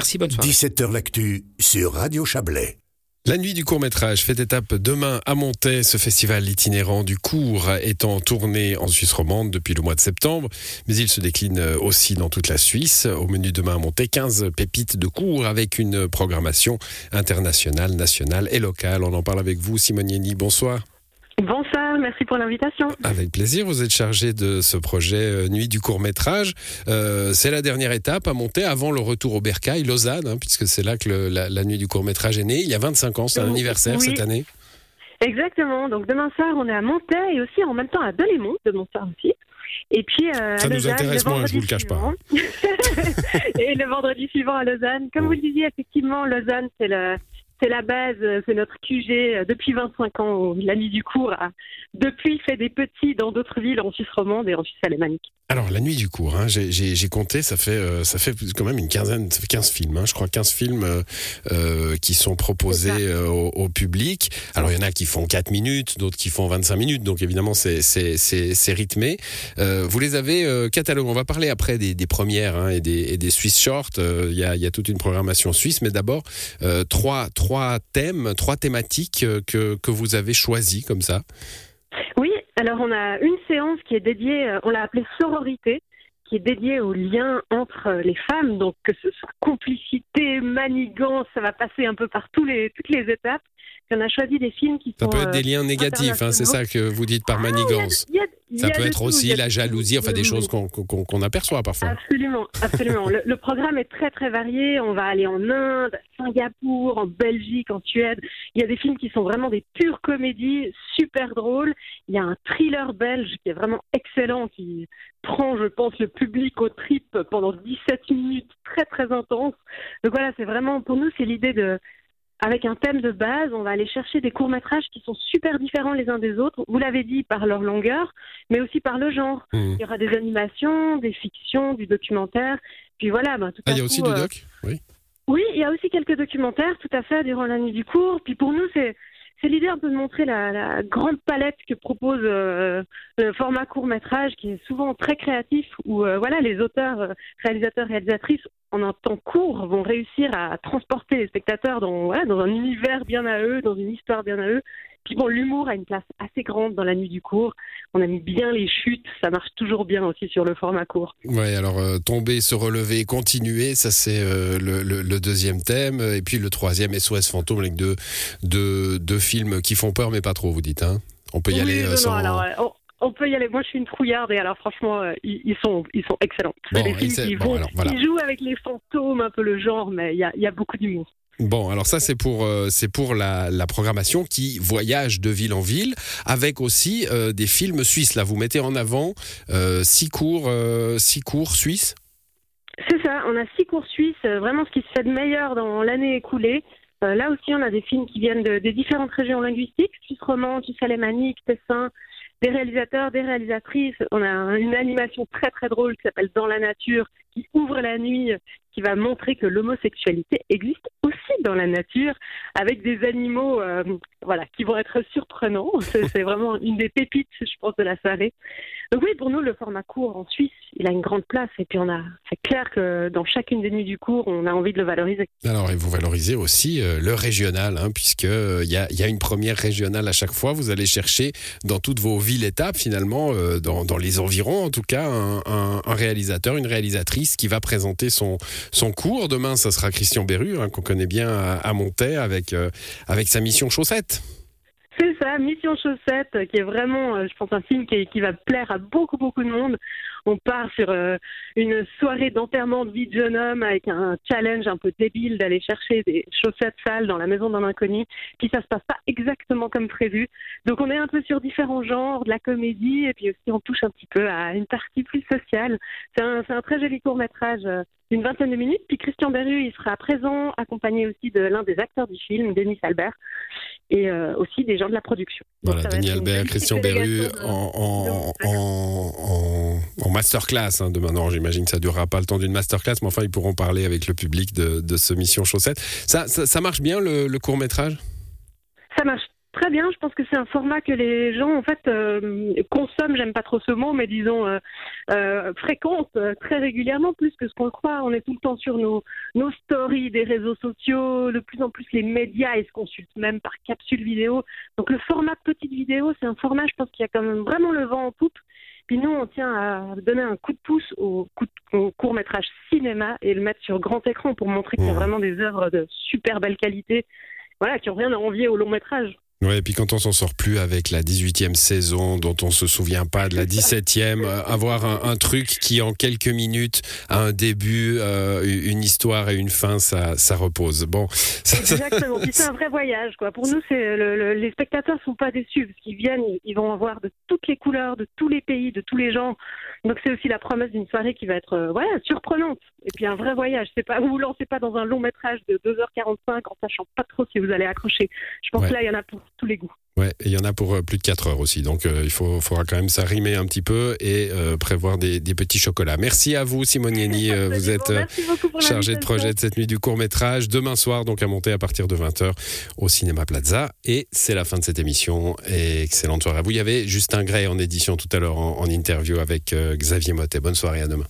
Merci, bonne soirée. 17h L'actu sur Radio Chablais. La nuit du court métrage fait étape demain à Montaix. Ce festival itinérant du court est en tournée en Suisse romande depuis le mois de septembre, mais il se décline aussi dans toute la Suisse. Au menu demain à Montaix, 15 pépites de cours avec une programmation internationale, nationale et locale. On en parle avec vous, Simone Yeni. Bonsoir. Bonsoir, merci pour l'invitation. Avec plaisir, vous êtes chargé de ce projet euh, Nuit du court métrage. Euh, c'est la dernière étape à monter avant le retour au Bercail, Lausanne, hein, puisque c'est là que le, la, la, Nuit du court métrage est née. Il y a 25 ans, c'est un anniversaire Oui. cette année. Exactement, donc demain soir on est à Montaix et aussi en même temps à Delémont, de Montaix aussi. Et puis euh, Ça à nous Lausanne, intéresse moins, je vous le cache pas. et le vendredi suivant à Lausanne. Comme vous le disiez, effectivement, Lausanne c'est le c'est la base, euh, c'est notre QG euh, depuis 25 ans. La nuit du cours a depuis fait des petits dans d'autres villes en Suisse romande et en Suisse alémanique. Alors, la nuit du cours, hein, j'ai- compté, ça fait, euh, ça fait quand même une quinzaine, ça fait 15 films, hein, je crois 15 films euh, qui sont proposés euh, au, au public. Alors, il y en a qui font 4 minutes, d'autres qui font 25 minutes, donc évidemment, c'est- rythmé. Vous les avez catalogués. On va parler après des, des premières hein, et, des, et des Swiss Short. Euh, Il y, a, il y a toute une programmation suisse, mais d'abord, euh, trois, trois thèmes, trois thématiques euh, que, que vous avez choisis comme ça. Oui, alors on a une séance qui est dédiée, euh, on l'a appelée sororité, qui est dédiée au lien entre euh, les femmes, donc que ce soit complicité, manigance, ça va passer un peu par tous les, toutes les étapes. On a choisi des films qui Ça sont... peut être des liens négatifs, hein, c'est ça que vous dites par ah, il y a- manigance. il y a- y Ça peut être tout, aussi la jalousie, enfin des choses qu'on qu'on aperçoit parfois. Absolument, absolument. le, le programme est très très varié. On va aller en Inde, Singapour, en Belgique, en Suède. Il y a des films qui sont vraiment des pures comédies, super drôles. Il y a un thriller belge qui est vraiment excellent, qui prend, je pense, le public au trip pendant 17 minutes, très très intense. Donc voilà, c'est vraiment pour nous, c'est l'idée de avec un thème de base, on va aller chercher des courts-métrages qui sont super différents les uns des autres. Vous l'avez dit, par leur longueur, mais aussi par le genre. Mhm. Il y aura des animations, des fictions, du documentaire. Puis voilà, ben, tout Ah, il y a coup, aussi du euh, doc Oui. Oui, il y a aussi quelques documentaires, tout à fait, durant la nuit du cours. Puis pour nous, c'est c'est l'idée un peu de montrer la, grande palette que propose euh, le format court métrage, qui est souvent très créatif, où euh, voilà, les auteurs, euh, réalisateurs, réalisatrices, en un temps court, vont réussir à transporter les spectateurs dans un univers bien à eux, dans une histoire bien à eux. Puis bon, l'humour a une place assez grande dans la nuit du cours. On aime bien les chutes, ça marche toujours bien aussi sur le format court. Ouais, alors euh, tomber, se relever, continuer, ça c'est euh, le, le- le deuxième thème. Et puis le troisième, SOS Fantôme, avec deux, deux, deux films qui font peur, mais pas trop, vous dites. Hein On peut y Oui, aller euh, non, sans. alors, on, on peut y aller. Moi, je suis une trouillarde et alors, franchement, ils, ils sont, ils sont excellents. Bon, et films qui bon, vont, alors, voilà. ils jouent avec les fantômes, un peu le genre, mais il y a, il y a beaucoup d'humour. Bon, alors ça c'est pour euh, pour la, programmation qui voyage de ville en ville, avec aussi euh, des films suisses. Là, vous mettez en avant euh, six cours six cours suisses? C'est ça. On a six cours suisses, vraiment ce qui se fait de meilleur dans l'année écoulée. Là aussi, on a des films qui viennent de- des différentes régions linguistiques, Suisse romande, Suisse alémanique, Tessin, des réalisateurs, des réalisatrices. On a un- une animation très très drôle qui s'appelle Dans la nature, qui ouvre la nuit, qui va montrer que l'homosexualité existe aussi dans la nature, avec des animaux, euh, voilà, qui vont être surprenants. C'est vraiment une des pépites, je pense, de la soirée. Donc oui, pour nous, le format court en Suisse, il a une grande place. Et puis on a, c'est clair que dans chacune des nuits du cours, on a envie de le valoriser. Alors, et vous valorisez aussi euh, le régional, hein, puisque euh, il y, a, il y a une première régionale à chaque fois. Vous allez chercher dans toutes vos villes-étapes, finalement, euh, dans, dans les environs, en tout cas, un, un- réalisateur, une réalisatrice qui va présenter son, son cours. Demain, ça sera Christian Berru, hein, qu'on connaît bien à, à Montaix, avec, euh, avec sa mission chaussette. C'est ça, Mission Chaussette, euh, qui est vraiment, euh, je pense, un film qui, va plaire à beaucoup, beaucoup de monde. On part sur euh, une soirée d'enterrement de vie de jeune homme avec un challenge un peu débile d'aller chercher des chaussettes sales dans la maison d'un inconnu. Puis ça se passe pas exactement comme prévu. Donc on est un peu sur différents genres, de la comédie, et puis aussi on touche un petit peu à une partie plus sociale. C'est un, un très joli court métrage d'une vingtaine de minutes. Puis Christian Berru, il sera présent, accompagné aussi de l'un des acteurs du film, Denis Albert, et euh, aussi des gens de la production. Donc, Voilà, Denis Albert, Christian Berru de- en, en, de- en, en, en masterclass hein, demain. Non, j'imagine que ça durera pas le temps d'une masterclass, mais enfin, ils pourront parler avec le public de, de ce Mission Chaussette. Ça, ça, ça marche bien, le, Ça marche très bien. Je pense que c'est un format que les gens en fait euh, consomment. J'aime pas trop ce mot, mais disons euh, euh, fréquentent euh, très régulièrement, plus que ce qu'on croit. On est tout le temps sur nos nos stories des réseaux sociaux. De plus en plus, les médias ils se consultent même par capsule vidéo. Donc le format petite vidéo, c'est un format, je pense, qui a quand même vraiment le vent en poupe. Puis nous, on tient à donner un coup de pouce au, au court métrage cinéma et le mettre sur grand écran pour montrer qu'il y a Mmh. vraiment des œuvres de super belle qualité, voilà, qui ont rien à envier au long métrage. Ouais, et puis quand on s'en sort plus avec la 18e saison, dont on se souvient pas de la 17e, euh, avoir un, un truc qui en quelques minutes a un début, euh, une histoire et une fin, ça, ça repose. Bon, ça, Exactement. C'est un vrai voyage, quoi. Pour nous, c'est le- le- les spectateurs sont pas déçus parce qu'ils viennent, ils- vont avoir de toutes les couleurs, de tous les pays, de tous les genres. Donc c'est aussi la promesse d'une soirée qui va être, euh, voilà, surprenante. Et puis un vrai voyage. C'est pas, vous vous lancez pas dans un long métrage de 2h45 en sachant pas trop si vous allez accrocher. Je pense Ouais. que là, il y en a pour tous les goûts. ouais, et il y en a pour euh, plus de 4 heures aussi, donc euh, il faut, faudra quand même s'arrimer un petit peu et euh, prévoir des, des petits chocolats. Merci à vous, Simone. Euh, vous êtes euh, Merci beaucoup pour chargé de projet de cette nuit du court métrage. Demain soir, donc à monter à partir de 20h au Cinéma Plaza. Et c'est la fin de cette émission. Et excellente soirée à vous. Il y avait Justin Gray en édition tout à l'heure en, en interview avec Xavier Motet. Bonne soirée à demain.